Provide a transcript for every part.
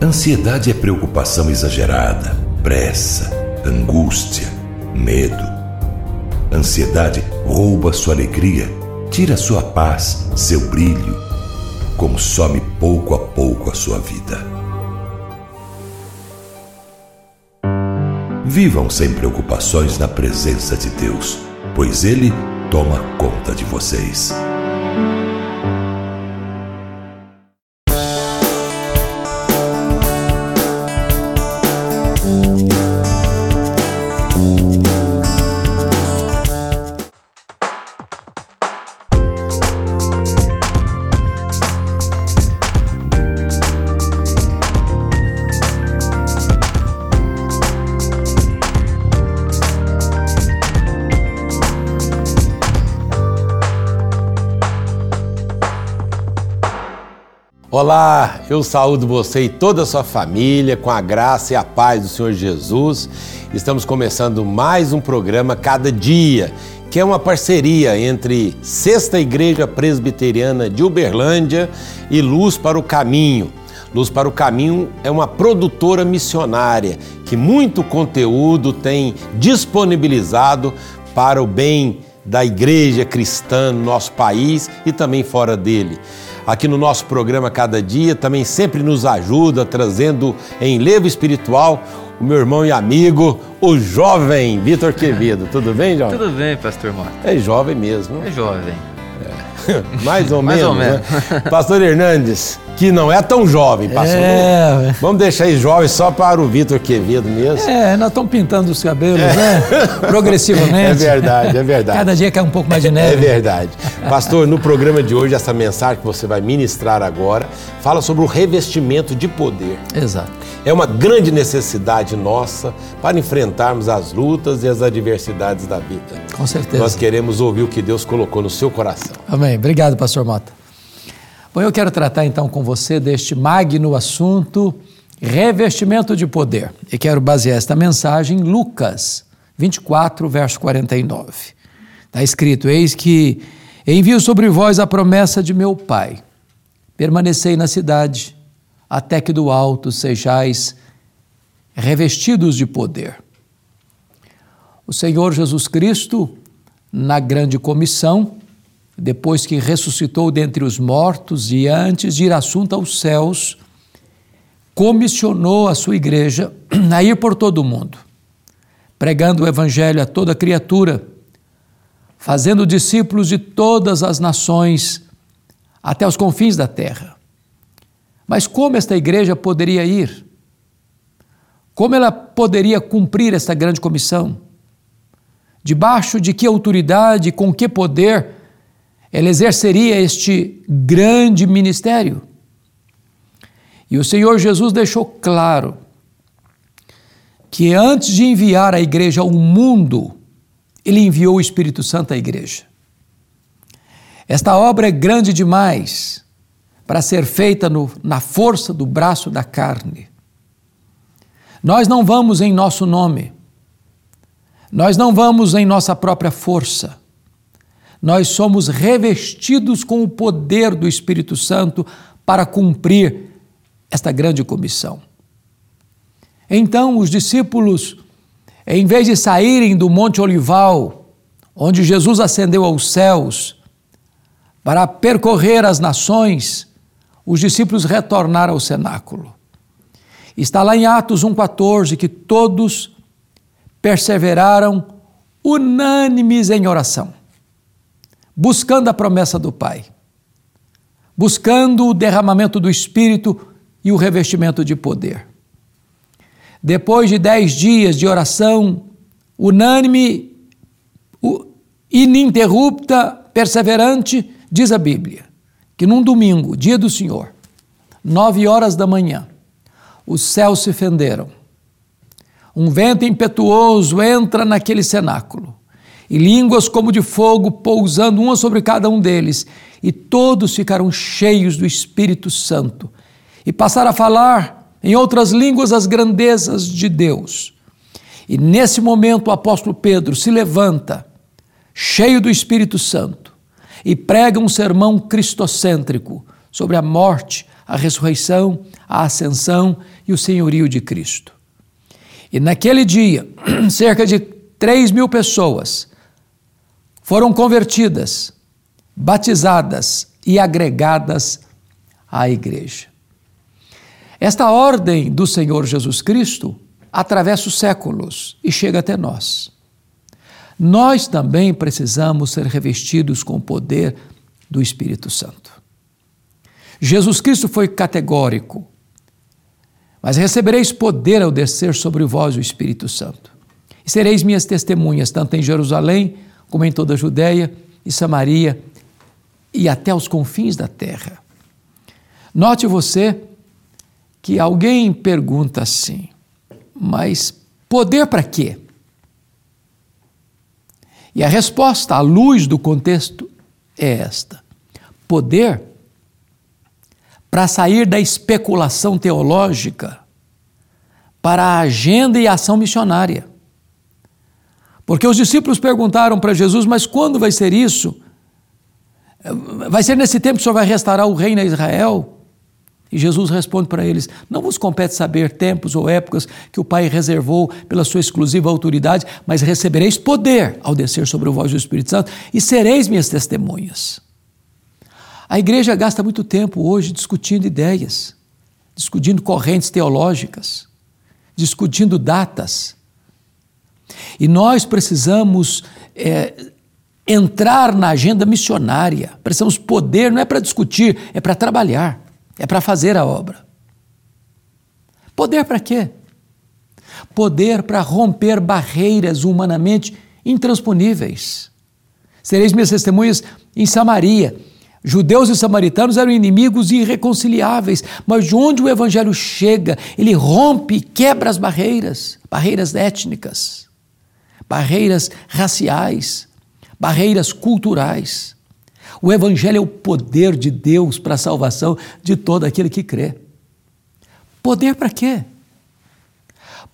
Ansiedade é preocupação exagerada, pressa, angústia, medo. Ansiedade rouba sua alegria, tira sua paz, seu brilho, consome pouco a pouco a sua vida. Vivam sem preocupações na presença de Deus, pois Ele toma conta de vocês. Olá, eu saúdo você e toda a sua família com a graça e a paz do Senhor Jesus. Estamos começando mais um programa Cada Dia, que é uma parceria entre Sexta Igreja Presbiteriana de Uberlândia e Luz para o Caminho. Luz para o Caminho é uma produtora missionária que muito conteúdo tem disponibilizado para o bem da igreja cristã no nosso país e também fora dele aqui no nosso programa Cada Dia, também sempre nos ajuda, trazendo em levo espiritual o meu irmão e amigo, o jovem Vitor Quevedo. Tudo bem, jovem? Tudo bem, pastor Mota. É jovem mesmo. É jovem. É. Mais ou Mais menos. ou menos. Né? Pastor Hernandes, que não é tão jovem, pastor. É. Vamos deixar aí jovem só para o Vitor Quevedo mesmo. É, nós estamos pintando os cabelos, né? Progressivamente. É verdade, é verdade. Cada dia cai um pouco mais de É neve. verdade. Pastor, no programa de hoje, essa mensagem que você vai ministrar agora fala sobre o revestimento de poder. Exato. É uma grande necessidade nossa para enfrentarmos as lutas e as adversidades da vida. Com certeza. Nós queremos ouvir o que Deus colocou no seu coração. Amém. Obrigado, pastor Mota. Bom, eu quero tratar então com você deste magno assunto, revestimento de poder. E quero basear esta mensagem em Lucas 24, verso 49. Está escrito: Eis que envio sobre vós a promessa de meu Pai. Permanecei na cidade, até que do alto sejais revestidos de poder. O Senhor Jesus Cristo, na grande comissão, depois que ressuscitou dentre os mortos e antes de ir assunto aos céus, comissionou a sua igreja a ir por todo o mundo, pregando o evangelho a toda criatura, fazendo discípulos de todas as nações até os confins da terra. Mas como esta igreja poderia ir? Como ela poderia cumprir esta grande comissão? Debaixo de que autoridade, com que poder ela exerceria este grande ministério? E o Senhor Jesus deixou claro que antes de enviar a igreja ao mundo, ele enviou o Espírito Santo à igreja. Esta obra é grande demais para ser feita no, na força do braço da carne. Nós não vamos em nosso nome, nós não vamos em nossa própria força. Nós somos revestidos com o poder do Espírito Santo para cumprir esta grande comissão. Então, os discípulos, em vez de saírem do Monte Olival, onde Jesus ascendeu aos céus, para percorrer as nações, os discípulos retornaram ao cenáculo. Está lá em Atos 1,14 que todos perseveraram unânimes em oração, buscando a promessa do Pai, buscando o derramamento do Espírito e o revestimento de poder. Depois de dez dias de oração unânime, ininterrupta, perseverante, diz a Bíblia, que num domingo, dia do Senhor, nove horas da manhã, os céus se fenderam. Um vento impetuoso entra naquele cenáculo, e línguas como de fogo pousando uma sobre cada um deles, e todos ficaram cheios do Espírito Santo, e passaram a falar em outras línguas as grandezas de Deus. E nesse momento o apóstolo Pedro se levanta, cheio do Espírito Santo, e prega um sermão cristocêntrico sobre a morte, a ressurreição, a ascensão e o senhorio de Cristo. E naquele dia, cerca de 3 mil pessoas foram convertidas, batizadas e agregadas à igreja. Esta ordem do Senhor Jesus Cristo atravessa os séculos e chega até nós. Nós também precisamos ser revestidos com o poder do Espírito Santo. Jesus Cristo foi categórico, mas recebereis poder ao descer sobre vós o Espírito Santo. E sereis minhas testemunhas, tanto em Jerusalém, como em toda a Judéia e Samaria e até os confins da terra. Note você que alguém pergunta assim: mas poder para quê? E a resposta, à luz do contexto, é esta: poder para sair da especulação teológica para a agenda e a ação missionária. Porque os discípulos perguntaram para Jesus: Mas quando vai ser isso? Vai ser nesse tempo que o Senhor vai restaurar o reino a Israel? E Jesus responde para eles: Não vos compete saber tempos ou épocas que o Pai reservou pela sua exclusiva autoridade, mas recebereis poder ao descer sobre o vós Espírito Santo e sereis minhas testemunhas. A igreja gasta muito tempo hoje discutindo ideias, discutindo correntes teológicas, discutindo datas. E nós precisamos é, entrar na agenda missionária, precisamos poder, não é para discutir, é para trabalhar. É para fazer a obra. Poder para quê? Poder para romper barreiras humanamente intransponíveis. Sereis minhas testemunhas em Samaria. Judeus e samaritanos eram inimigos irreconciliáveis, mas de onde o evangelho chega, ele rompe quebra as barreiras, barreiras étnicas, barreiras raciais, barreiras culturais. O Evangelho é o poder de Deus para a salvação de todo aquele que crê. Poder para quê?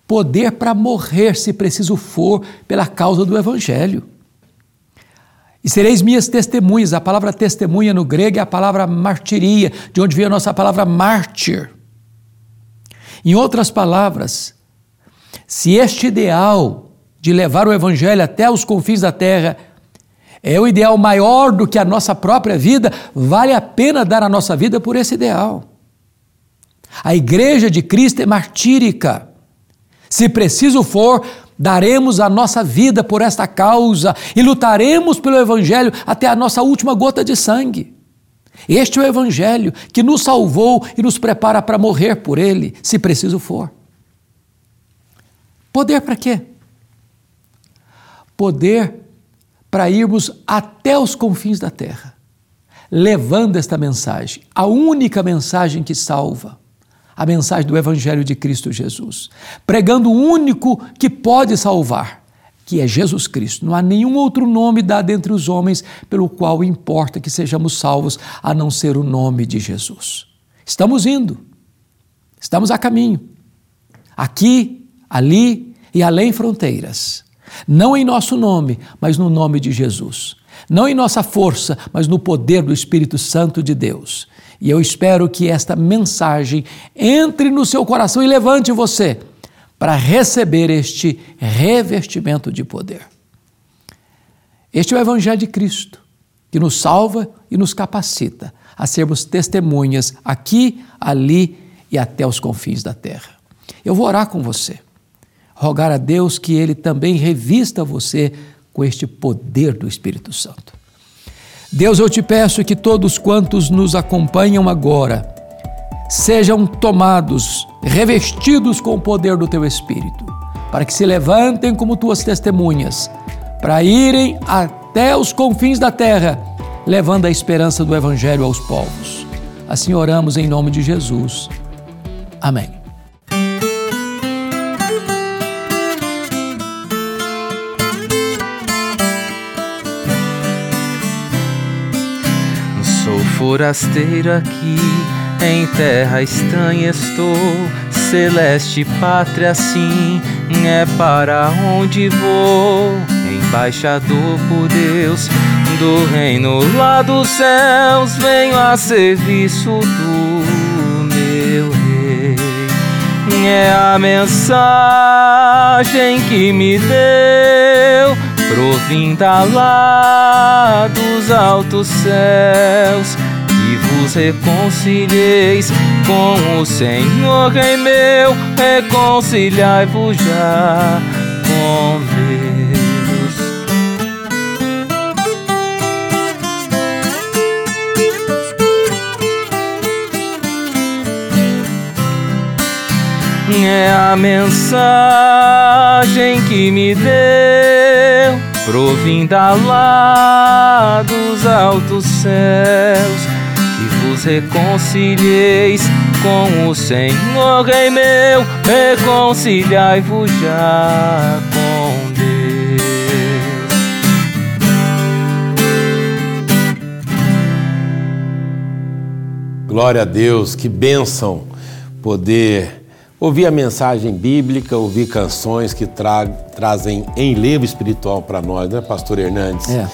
Poder para morrer, se preciso for, pela causa do Evangelho. E sereis minhas testemunhas. A palavra testemunha no grego é a palavra martiria, de onde vem a nossa palavra mártir. Em outras palavras, se este ideal de levar o Evangelho até os confins da terra é o ideal maior do que a nossa própria vida, vale a pena dar a nossa vida por esse ideal. A igreja de Cristo é martírica. Se preciso for, daremos a nossa vida por esta causa e lutaremos pelo Evangelho até a nossa última gota de sangue. Este é o Evangelho que nos salvou e nos prepara para morrer por ele, se preciso for. Poder para quê? Poder para irmos até os confins da terra, levando esta mensagem, a única mensagem que salva, a mensagem do Evangelho de Cristo Jesus, pregando o único que pode salvar, que é Jesus Cristo. Não há nenhum outro nome dado entre os homens pelo qual importa que sejamos salvos, a não ser o nome de Jesus. Estamos indo, estamos a caminho, aqui, ali e além fronteiras não em nosso nome, mas no nome de Jesus. Não em nossa força, mas no poder do Espírito Santo de Deus. E eu espero que esta mensagem entre no seu coração e levante você para receber este revestimento de poder. Este é o Evangelho de Cristo, que nos salva e nos capacita a sermos testemunhas aqui, ali e até os confins da terra. Eu vou orar com você rogar a Deus que Ele também revista você com este poder do Espírito Santo. Deus, eu te peço que todos quantos nos acompanham agora sejam tomados, revestidos com o poder do Teu Espírito, para que se levantem como tuas testemunhas, para irem até os confins da terra, levando a esperança do Evangelho aos povos. Assim oramos em nome de Jesus. Amém. Forasteiro aqui, em terra estranha estou, celeste pátria sim, é para onde vou, embaixador por Deus, do reino lá dos céus, venho a serviço do é a mensagem que me deu, provinda lá dos altos céus, vos reconcilieis com o Senhor, Rei meu, reconciliai-vos já com Deus. é a mensagem que me deu, provinda lá dos altos céus, vos reconcilieis com o Senhor, Rei meu, reconciliai-vos já com Deus. Glória a Deus, que bênção poder Ouvir a mensagem bíblica, ouvir canções que tra trazem enlevo espiritual para nós, né, Pastor Hernandes? É.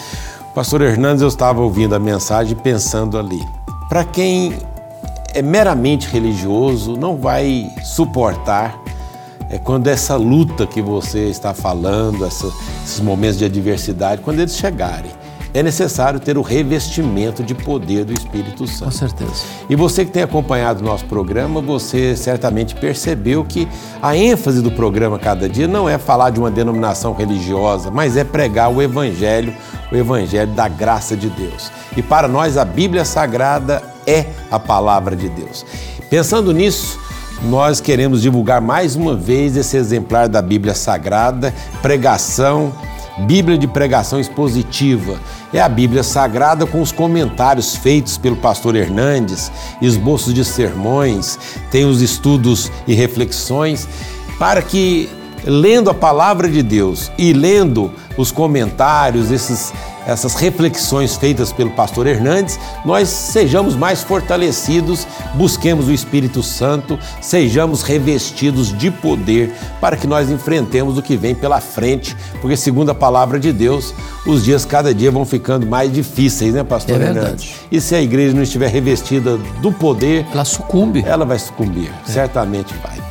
Pastor Hernandes, eu estava ouvindo a mensagem pensando ali. Para quem é meramente religioso, não vai suportar é quando essa luta que você está falando, essa, esses momentos de adversidade, quando eles chegarem é necessário ter o revestimento de poder do Espírito Santo. Com certeza. E você que tem acompanhado o nosso programa, você certamente percebeu que a ênfase do programa Cada Dia não é falar de uma denominação religiosa, mas é pregar o Evangelho, o Evangelho da graça de Deus. E para nós, a Bíblia Sagrada é a palavra de Deus. Pensando nisso, nós queremos divulgar mais uma vez esse exemplar da Bíblia Sagrada, pregação, Bíblia de pregação expositiva. É a Bíblia Sagrada com os comentários feitos pelo pastor Hernandes, esboços de sermões, tem os estudos e reflexões, para que, lendo a palavra de Deus e lendo os comentários, esses essas reflexões feitas pelo pastor Hernandes, nós sejamos mais fortalecidos, busquemos o Espírito Santo, sejamos revestidos de poder para que nós enfrentemos o que vem pela frente, porque segundo a palavra de Deus, os dias cada dia vão ficando mais difíceis, né, pastor é Hernandes? Verdade. E se a igreja não estiver revestida do poder, ela sucumbe. Ela vai sucumbir, é. certamente vai. É.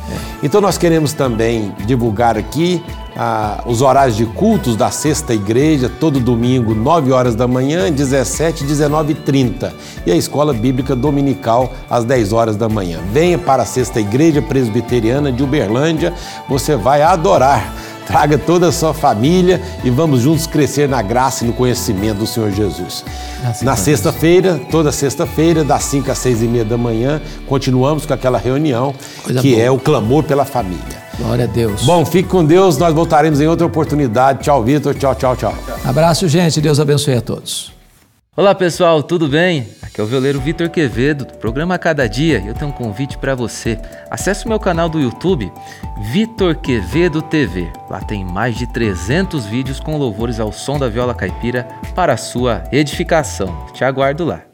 Então nós queremos também divulgar aqui ah, os horários de cultos da Sexta Igreja, todo domingo, 9 horas da manhã, 17, 19 e 30. E a Escola Bíblica Dominical, às 10 horas da manhã. Venha para a Sexta Igreja Presbiteriana de Uberlândia, você vai adorar. Traga toda a sua família e vamos juntos crescer na graça e no conhecimento do Senhor Jesus. Graças na sexta-feira, toda sexta-feira, das 5 às 6 e meia da manhã, continuamos com aquela reunião que boa. é o clamor pela família. Glória a Deus. Bom, fique com Deus, nós voltaremos em outra oportunidade. Tchau, Vitor. Tchau, tchau, tchau. Abraço, gente. Deus abençoe a todos. Olá pessoal, tudo bem? Aqui é o violeiro Vitor Quevedo, do programa Cada Dia, e eu tenho um convite para você. Acesse o meu canal do YouTube, Vitor Quevedo TV. Lá tem mais de 300 vídeos com louvores ao som da viola caipira para a sua edificação. Te aguardo lá.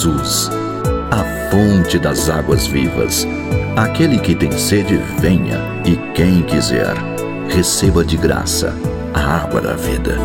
Jesus, a fonte das águas vivas. Aquele que tem sede, venha, e quem quiser, receba de graça a água da vida.